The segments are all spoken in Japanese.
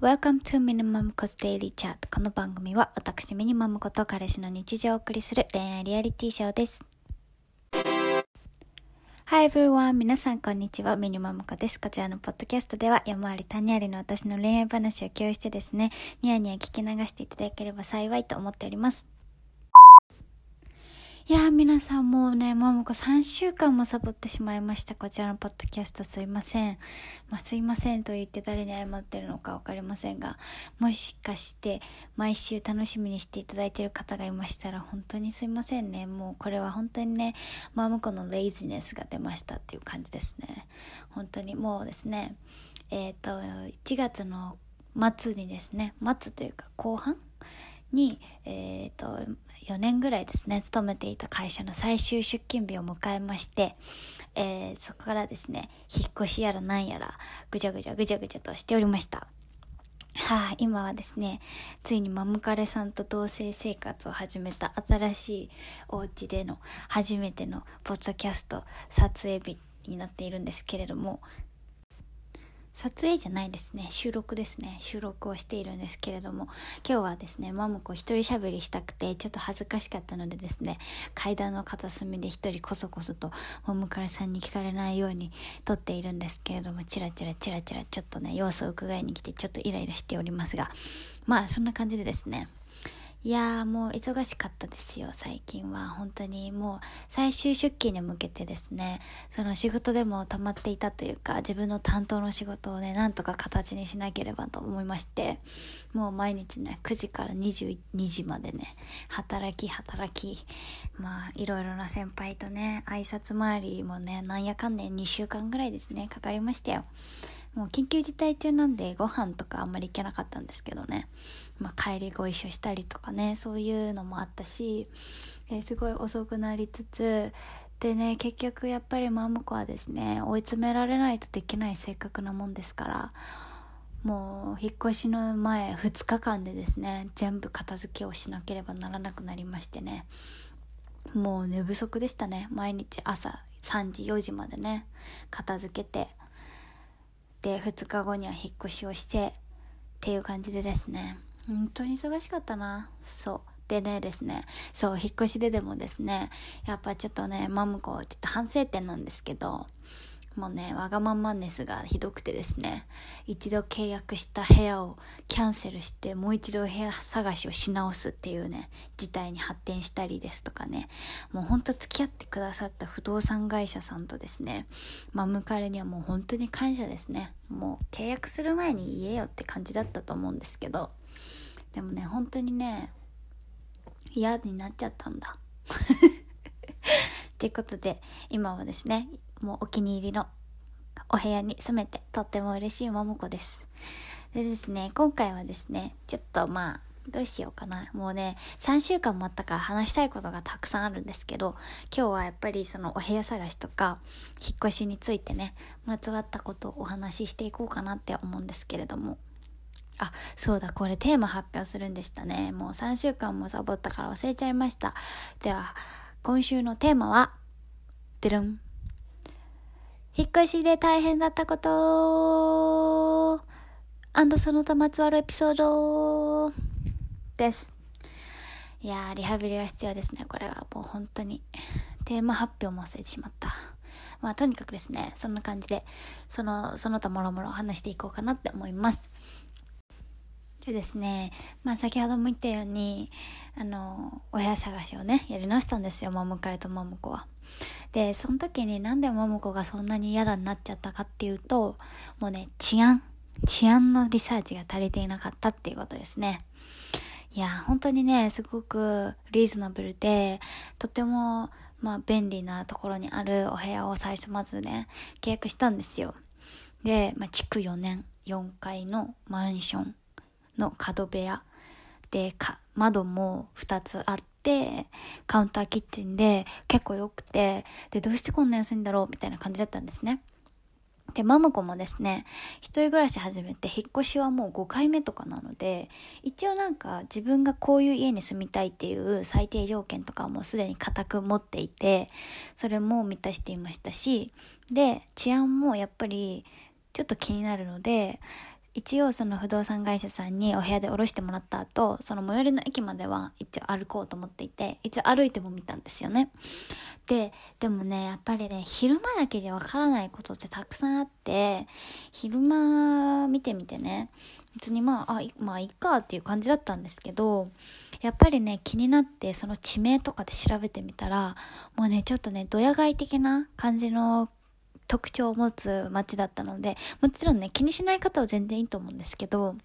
Welcome to Minimum Cost Daily Chat この番組は私ミニマムこと彼氏の日常をお送りする恋愛リアリティショーです Hi everyone! 皆さんこんにちは。ミニマムコです。こちらのポッドキャストでは山あり谷ありの私の恋愛話を共有してですね、ニヤニヤ聞き流していただければ幸いと思っております。いやー皆さんもうね、ももこ3週間もサボってしまいました。こちらのポッドキャストすいません。まあ、すいませんと言って誰に謝ってるのかわかりませんが、もしかして毎週楽しみにしていただいてる方がいましたら本当にすいませんね。もうこれは本当にね、マムコのレイズネスが出ましたっていう感じですね。本当にもうですね、えっ、ー、と、1月の末にですね、末というか後半に、え、ー、と、4年ぐらいですね、勤めていた会社の最終出勤日を迎えまして、えー、そこからですね、引っ越しやらなんやら、ぐちゃぐちゃぐちゃぐちゃとしておりました。はあ、今はですね、ついにマムカレさんと同棲生活を始めた新しいお家での初めてのポッドキャスト撮影日になっているんですけれども、撮影じゃないですね。収録ですね。収録をしているんですけれども。今日はですねマムコ一人喋りしたくてちょっと恥ずかしかったのでですね階段の片隅で一人こそこそとマムカラさんに聞かれないように撮っているんですけれどもチラチラチラチラちょっとね様子を伺いに来てちょっとイライラしておりますがまあそんな感じでですね。いやーもう忙しかったですよ最近は。本当にもう最終出勤に向けてですね。その仕事でも溜まっていたというか自分の担当の仕事をねなんとか形にしなければと思いまして。もう毎日ね9時から22時までね働き働き。まあいろいろな先輩とね挨拶回りもねなんやかんねん2週間ぐらいですねかかりましたよ。もう緊急事態中なんでご飯とかあんまり行けなかったんですけどね、まあ、帰りご一緒したりとかねそういうのもあったし、えー、すごい遅くなりつつでね結局やっぱりマムコはですね追い詰められないとできない性格なもんですからもう引っ越しの前2日間でですね全部片付けをしなければならなくなりましてね。もう寝不足でしたね。毎日朝3時4時までね片付けてで2日後には引っ越しをしてっていう感じでですね。本当に忙しかったな。そう。でねですね。そう引っ越しででもですねやっぱちょっとねマムコちょっと反省点なんですけどもうねわがままネスがひどくてですね一度契約した部屋をキャンセルしてもう一度部屋探しをし直すっていうね事態に発展したりですとかねもうほんと付き合ってくださった不動産会社さんとですねまあ迎えにはもう本当に感謝ですね。もう契約する前に言えよって感じだったと思うんですけどでもね本当にね嫌になっちゃったんだ。ということで今はですねもうお気に入りのお部屋に住めてとっても嬉しい桃子です。でですね、今回はですね、ちょっとまあ、どうしようかな。もうね、3週間もあったから話したいことがたくさんあるんですけど、今日はやっぱりそのお部屋探しとか、引っ越しについてね、まつわったことをお話ししていこうかなって思うんですけれども。あ、そうだ、これテーマ発表するんでしたね。もう3週間もサボったから忘れちゃいました。では、今週のテーマは、でるん。引っ越しで大変だったことアンドその他まつわるエピソードです。いやー、リハビリが必要ですね。これはもう本当に。テーマ発表も忘れてしまった。まあとにかくですね、そんな感じで、その、その他もろもろ話していこうかなって思います。でですね、まあ先ほども言ったように、あの、お部屋探しをね、やり直したんですよ、マムカレとマムコは。でその時になんで桃子がそんなに嫌だになっちゃったかっていうともうね治安治安のリサーチが足りていなかったっていうことですねいや本当にねすごくリーズナブルでとてもまあ便利なところにあるお部屋を最初まずね契約したんですよで、まあ、築4年4階のマンションの角部屋で窓も2つあって、カウンターキッチンで結構良くて、で、どうしてこんな安いんだろう？みたいな感じだったんですね。で、ママ子もですね、一人暮らし始めて、引っ越しはもう5回目とかなので、一応なんか自分がこういう家に住みたいっていう最低条件とかもすでに固く持っていて、それも満たしていましたし、で、治安もやっぱりちょっと気になるので、一応その不動産会社さんにお部屋で降ろしてもらった後、その最寄りの駅までは一応歩こうと思っていて、一応歩いても見たんですよね。で、でもね、やっぱりね、昼間だけじゃわからないことってたくさんあって、昼間見てみてね、別にまあ、あ、まあいいかっていう感じだったんですけど、やっぱりね、気になってその地名とかで調べてみたら、もうね、ちょっとね、ドヤ街的な感じの特徴を持つ街だったので、もちろんね、気にしない方は全然いいと思うんですけど、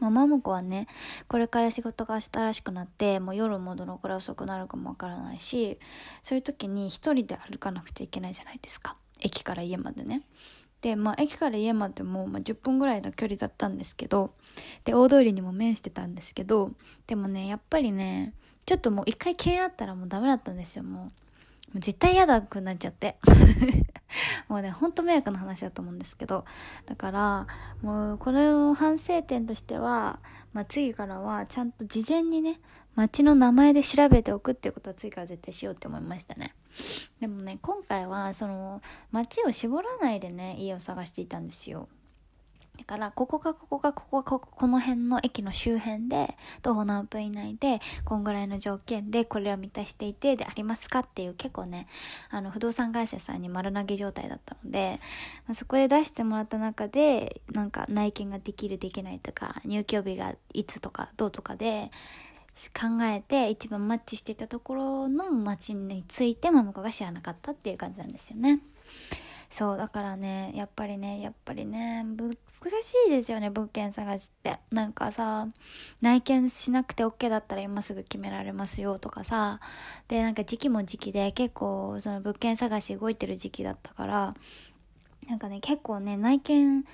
まあ、マムコはね、これから仕事が新しくなって、もう夜もどのくらい遅くなるかもわからないし、そういう時に一人で歩かなくちゃいけないじゃないですか。駅から家までね。で、まあ、駅から家までも、まあ、10分ぐらいの距離だったんですけど、で、大通りにも面してたんですけど、でもね、やっぱりね、ちょっともう一回気になったらもうダメだったんですよ、もう。もう絶対嫌だくなっちゃって。もうね、ほんと迷惑な話だと思うんですけど。だから、もうこれの反省点としては、まあ次からはちゃんと事前にね、街の名前で調べておくっていうことは次から絶対しようって思いましたね。でもね、今回はその街を絞らないでね、家を探していたんですよ。から、ここかここかここかここ、この辺の駅の周辺で、徒歩何分以内で、こんぐらいの条件で、これを満たしていて、でありますかっていう結構ね、あの、不動産会社さんに丸投げ状態だったので、まあ、そこで出してもらった中で、なんか内見ができるできないとか、入居日がいつとか、どうとかで、考えて一番マッチしていたところの街についてママ子が知らなかったっていう感じなんですよね。そうだからねやっぱりねやっぱりね難しいですよね物件探しって。なんかさ内見しなくて OK だったら今すぐ決められますよとかさ。でなんか時期も時期で結構その物件探し動いてる時期だったから。なんかね結構ね内見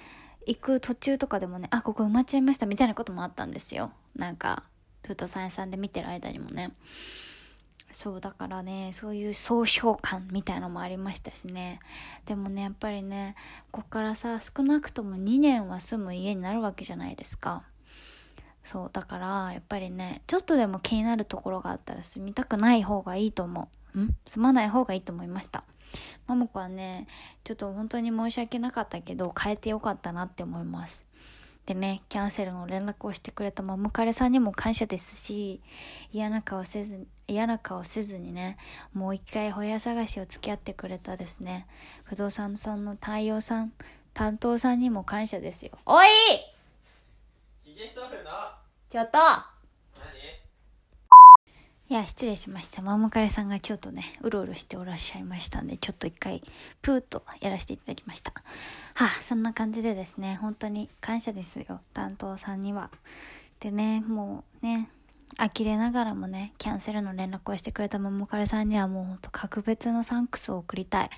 行く途中とかでもねあここ埋まっちゃいましたみたいなこともあったんですよ。なんか不動産屋さんで見てる間にもね。そうだからねそういう総称感みたいのもありましたしね。でもねやっぱりねこっからさ少なくとも2年は住む家になるわけじゃないですか。そうだからやっぱりねちょっとでも気になるところがあったら住みたくない方がいいと思う。ん？住まない方がいいと思いました。マモコはねちょっと本当に申し訳なかったけど変えてよかったなって思います。でね、キャンセルの連絡をしてくれたマムカレさんにも感謝ですし、嫌な顔せず、嫌な顔せずにね、もう一回ホヤ探しを付き合ってくれたですね、不動産さんの対応さん、担当さんにも感謝ですよ。おいちょっといや、失礼しました。ママカレさんがちょっとね、うろうろしておらっしゃいましたんで、ちょっと一回、プーッとやらせていただきました。はあ、そんな感じでですね、本当に感謝ですよ、担当さんには。でね、もうね、呆れながらもね、キャンセルの連絡をしてくれたママカレさんにはもうほんと格別のサンクスを送りたい。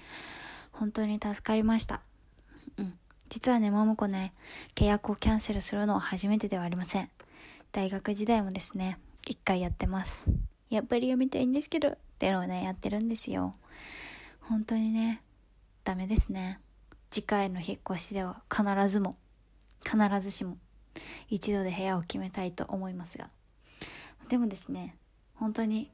本当に助かりました。うん。実はね、マモコね、契約をキャンセルするのは初めてではありません。大学時代もですね、一回やってます。やっぱり読みたいんですけど、っていうのをね、やってるんですよ。本当にね、ダメですね。次回の引っ越しでは必ずも、必ずしも、一度で部屋を決めたいと思いますが。でもですね、本当に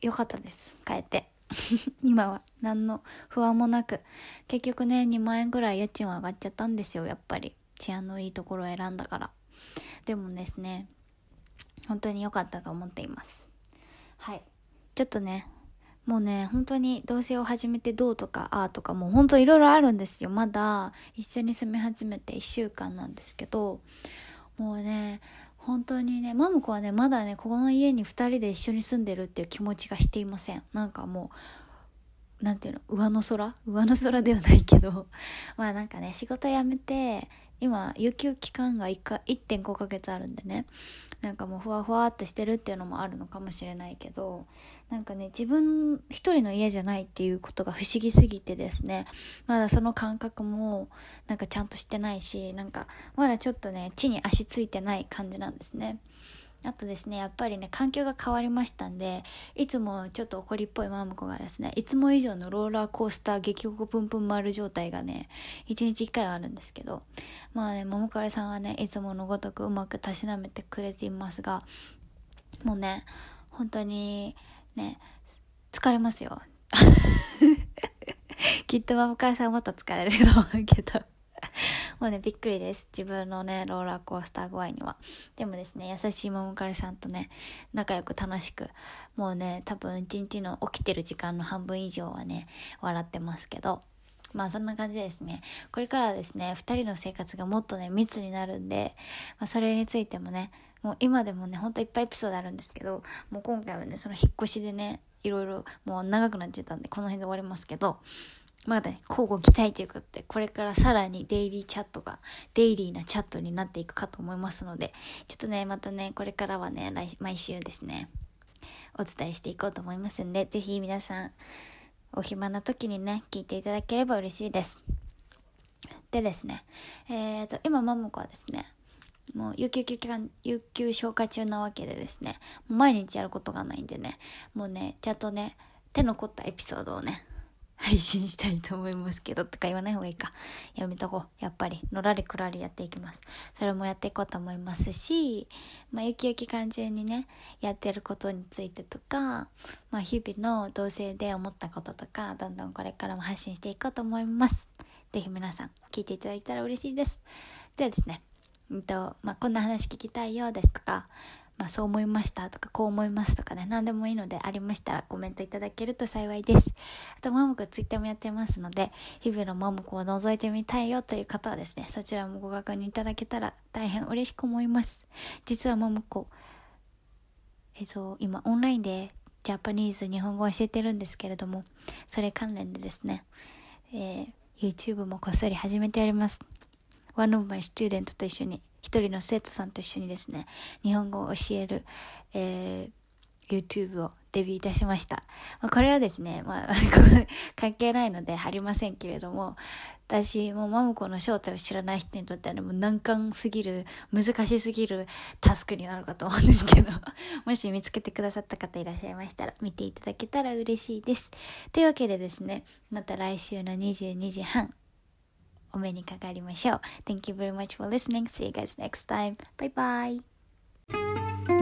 良かったです。帰って。今は何の不安もなく、結局ね、2万円ぐらい家賃は上がっちゃったんですよ、やっぱり。治安のいいところを選んだから。でもですね、本当に良かったと思っています。はい。ちょっとね、もうね、本当に同棲を始めてどうとか、ああとか、もう本当いろいろあるんですよ。まだ一緒に住み始めて1週間なんですけど、もうね、本当にね、マムコはね、まだね、ここの家に2人で一緒に住んでるっていう気持ちがしていません。なんかもう、何ていうの、上の空？上の空ではないけど、まあなんかね、仕事辞めて、今、有給期間が1か1.5ヶ月あるんでね、なんかもうふわふわってしてるっていうのもあるのかもしれないけどなんかね自分一人の家じゃないっていうことが不思議すぎてですねまだその感覚もなんかちゃんとしてないしなんかまだちょっとね地に足ついてない感じなんですね。あとですね、やっぱりね、環境が変わりましたんで、いつもちょっと怒りっぽいマムコがですね、いつも以上のローラーコースター激国プンプン丸状態がね、一日一回はあるんですけど、まあね、マムカレさんはね、いつものごとくうまくたしなめてくれていますが、もうね、本当にね、疲れますよ。きっとマムカレさんはもっと疲れると思うけど。もうね、びっくりです。自分のね、ローラーコースター具合には。でもですね、優しいももかりさんとね、仲良く楽しく、もうね、多分一日の起きてる時間の半分以上はね、笑ってますけど、まあそんな感じですね。これからはですね、二人の生活がもっとね、密になるんで、まあそれについてもね、もう今でもね、ほんといっぱいエピソードあるんですけど、もう今回はね、その引っ越しでね、いろいろもう長くなっちゃったんで、この辺で終わりますけど、まだね、交互期待ということで、これからさらにデイリーチャットが、デイリーなチャットになっていくかと思いますので、ちょっとね、またね、これからはね、来毎週ですね、お伝えしていこうと思いますんで、ぜひ皆さん、お暇な時にね、聞いていただければ嬉しいです。でですね、えーと、今、マムコはですね、もう有給期間、有給消化中なわけでですね、毎日やることがないんでね、もうね、ちゃんとね、手の凝ったエピソードをね、配信したいと思いますけど、とか言わない方がいいか。やめとこう。やっぱり、のらりくらりやっていきます。それもやっていこうと思いますし、まあ、有給期間中にね、やってることについてとか、まあ、日々の同性で思ったこととか、どんどんこれからも発信していこうと思います。ぜひ皆さん、聞いていただいたら嬉しいです。ではですね、うんと、まあ、こんな話聞きたいようですとか、まあ、そう思いましたとか、こう思いますとかね、何でもいいのでありましたらコメントいただけると幸いです。あと、マムコツイッターもやってますので、日々のマムコを覗いてみたいよという方はですね、そちらもご確認いただけたら大変嬉しく思います。実はマムコ、えっと、今オンラインでジャパニーズ日本語を教えてるんですけれども、それ関連でですね、えー、YouTube もこっそり始めております。One of my students と一緒に、一人の生徒さんと一緒にですね、日本語を教える、えー、YouTube をデビューいたしました。まあ、これはですね、まあ、関係ないので貼りませんけれども、私、もマムコの正体を知らない人にとっては、もう難関すぎる、難しすぎるタスクになるかと思うんですけど、もし見つけてくださった方いらっしゃいましたら、見ていただけたら嬉しいです。というわけでですね、また来週の22時半、お目にかかりましょう。Thank you very much for listening. See you guys next time. Bye bye.